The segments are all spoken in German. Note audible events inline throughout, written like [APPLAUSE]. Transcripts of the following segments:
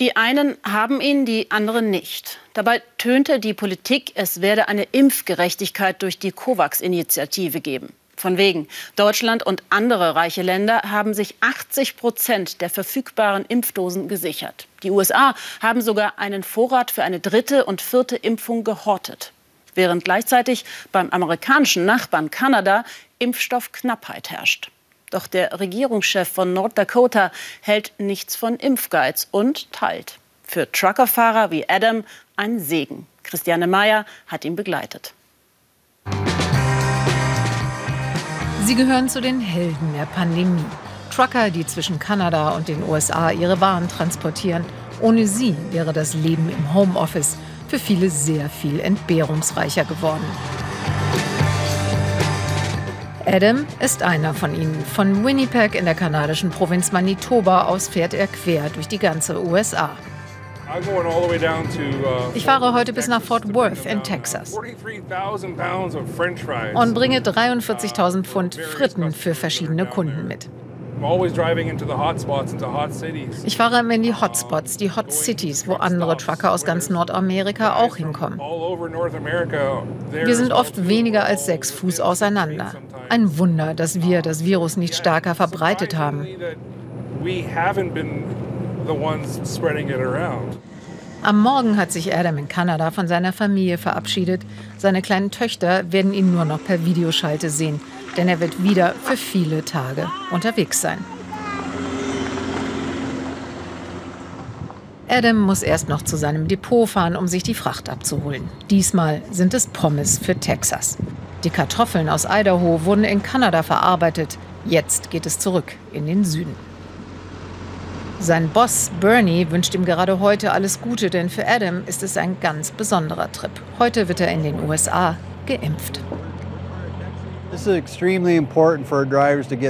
Die einen haben ihn, die anderen nicht. Dabei tönte die Politik, es werde eine Impfgerechtigkeit durch die COVAX-Initiative geben. Von wegen. Deutschland und andere reiche Länder haben sich 80 Prozent der verfügbaren Impfdosen gesichert. Die USA haben sogar einen Vorrat für eine dritte und vierte Impfung gehortet. Während gleichzeitig beim amerikanischen Nachbarn Kanada Impfstoffknappheit herrscht. Doch der Regierungschef von North Dakota hält nichts von Impfgeiz und teilt. Für Truckerfahrer wie Adam ein Segen. Christiane Meyer hat ihn begleitet. Sie gehören zu den Helden der Pandemie. Trucker, die zwischen Kanada und den USA ihre Waren transportieren. Ohne sie wäre das Leben im Homeoffice für viele sehr viel entbehrungsreicher geworden. Adam ist einer von ihnen. Von Winnipeg in der kanadischen Provinz Manitoba aus fährt er quer durch die ganze USA. Uh, ich fahre heute bis nach Fort Worth in Texas und bringe 43.000 Pfund Fritten für verschiedene Kunden mit. Ich fahre immer in die Hotspots, die Hot Cities, wo andere Trucker aus ganz Nordamerika auch hinkommen. Wir sind oft weniger als sechs Fuß auseinander. Ein Wunder, dass wir das Virus nicht stärker verbreitet haben. Am Morgen hat sich Adam in Kanada von seiner Familie verabschiedet. Seine kleinen Töchter werden ihn nur noch per Videoschalte sehen, denn er wird wieder für viele Tage unterwegs sein. Adam muss erst noch zu seinem Depot fahren, um sich die Fracht abzuholen. Diesmal sind es Pommes für Texas. Die Kartoffeln aus Idaho wurden in Kanada verarbeitet. Jetzt geht es zurück in den Süden. Sein Boss Bernie wünscht ihm gerade heute alles Gute, denn für Adam ist es ein ganz besonderer Trip. Heute wird er in den USA geimpft.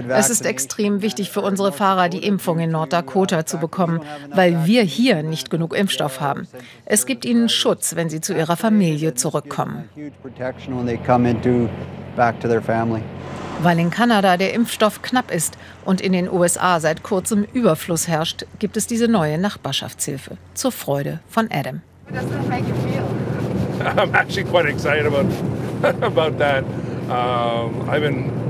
Es ist extrem wichtig für unsere Fahrer, die Impfung in North Dakota zu bekommen, weil wir hier nicht genug Impfstoff haben. Es gibt ihnen Schutz, wenn sie zu ihrer Familie zurückkommen. Weil in Kanada der Impfstoff knapp ist und in den USA seit kurzem Überfluss herrscht, gibt es diese neue Nachbarschaftshilfe zur Freude von Adam. [LAUGHS] I'm actually quite excited about, [LAUGHS] about that.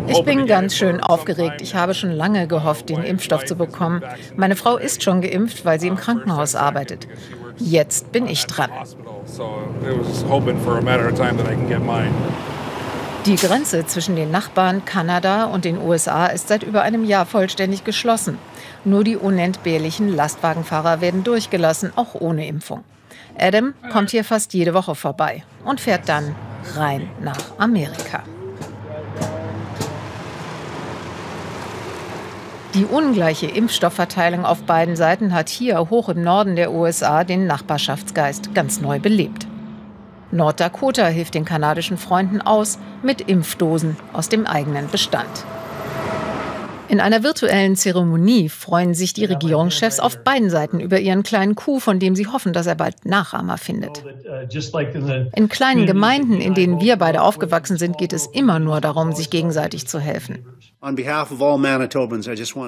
Ich bin ganz schön aufgeregt. Ich habe schon lange gehofft, den Impfstoff zu bekommen. Meine Frau ist schon geimpft, weil sie im Krankenhaus arbeitet. Jetzt bin ich dran. Die Grenze zwischen den Nachbarn Kanada und den USA ist seit über einem Jahr vollständig geschlossen. Nur die unentbehrlichen Lastwagenfahrer werden durchgelassen, auch ohne Impfung. Adam kommt hier fast jede Woche vorbei und fährt dann rein nach Amerika. Die ungleiche Impfstoffverteilung auf beiden Seiten hat hier hoch im Norden der USA den Nachbarschaftsgeist ganz neu belebt. North Dakota hilft den kanadischen Freunden aus mit Impfdosen aus dem eigenen Bestand. In einer virtuellen Zeremonie freuen sich die Regierungschefs auf beiden Seiten über ihren kleinen Coup, von dem sie hoffen, dass er bald Nachahmer findet. In kleinen Gemeinden, in denen wir beide aufgewachsen sind, geht es immer nur darum, sich gegenseitig zu helfen.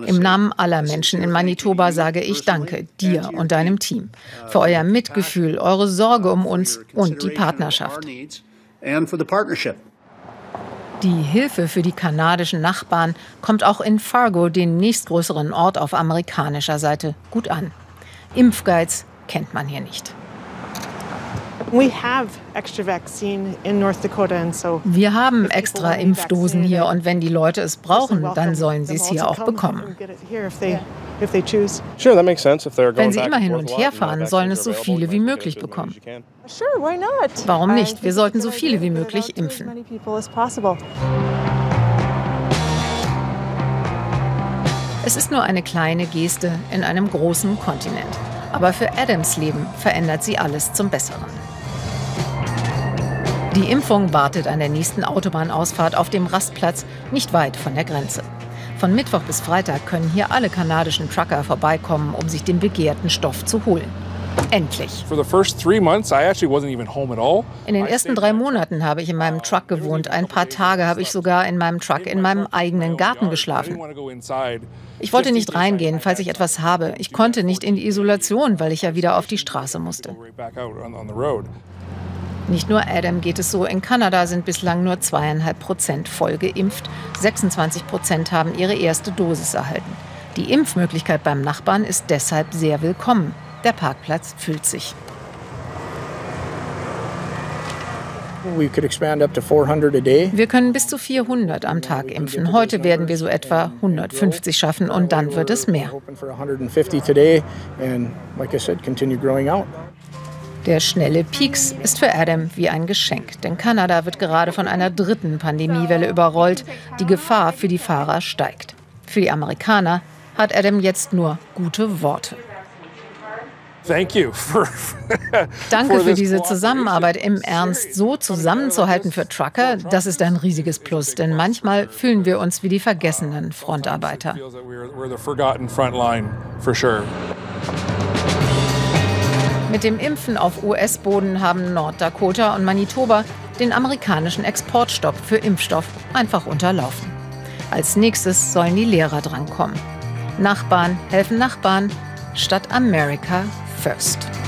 Im Namen aller Menschen in Manitoba sage ich Danke dir und deinem Team für euer Mitgefühl, eure Sorge um uns und die Partnerschaft. Die Hilfe für die kanadischen Nachbarn kommt auch in Fargo, dem nächstgrößeren Ort auf amerikanischer Seite, gut an. Impfgeiz kennt man hier nicht. Wir haben extra Impfdosen hier und wenn die Leute es brauchen, dann sollen sie es hier auch bekommen. Wenn sie immer hin und her fahren, sollen es so viele wie möglich bekommen. Warum nicht? Wir sollten so viele wie möglich impfen. Es ist nur eine kleine Geste in einem großen Kontinent. Aber für Adams Leben verändert sie alles zum Besseren. Die Impfung wartet an der nächsten Autobahnausfahrt auf dem Rastplatz nicht weit von der Grenze. Von Mittwoch bis Freitag können hier alle kanadischen Trucker vorbeikommen, um sich den begehrten Stoff zu holen. Endlich. In den ersten drei Monaten habe ich in meinem Truck gewohnt. Ein paar Tage habe ich sogar in meinem Truck in meinem eigenen Garten geschlafen. Ich wollte nicht reingehen, falls ich etwas habe. Ich konnte nicht in die Isolation, weil ich ja wieder auf die Straße musste. Nicht nur Adam geht es so. In Kanada sind bislang nur zweieinhalb Prozent voll geimpft. 26 Prozent haben ihre erste Dosis erhalten. Die Impfmöglichkeit beim Nachbarn ist deshalb sehr willkommen. Der Parkplatz füllt sich. Wir können bis zu 400 am Tag impfen. Heute werden wir so etwa 150 schaffen und dann wird es mehr. Der schnelle Peaks ist für Adam wie ein Geschenk, denn Kanada wird gerade von einer dritten Pandemiewelle überrollt. Die Gefahr für die Fahrer steigt. Für die Amerikaner hat Adam jetzt nur gute Worte. [LAUGHS] Danke für diese Zusammenarbeit. Im Ernst, so zusammenzuhalten für Trucker, das ist ein riesiges Plus, denn manchmal fühlen wir uns wie die vergessenen Frontarbeiter. Mit dem Impfen auf US-Boden haben Norddakota und Manitoba den amerikanischen Exportstopp für Impfstoff einfach unterlaufen. Als nächstes sollen die Lehrer drankommen. Nachbarn helfen Nachbarn statt America First.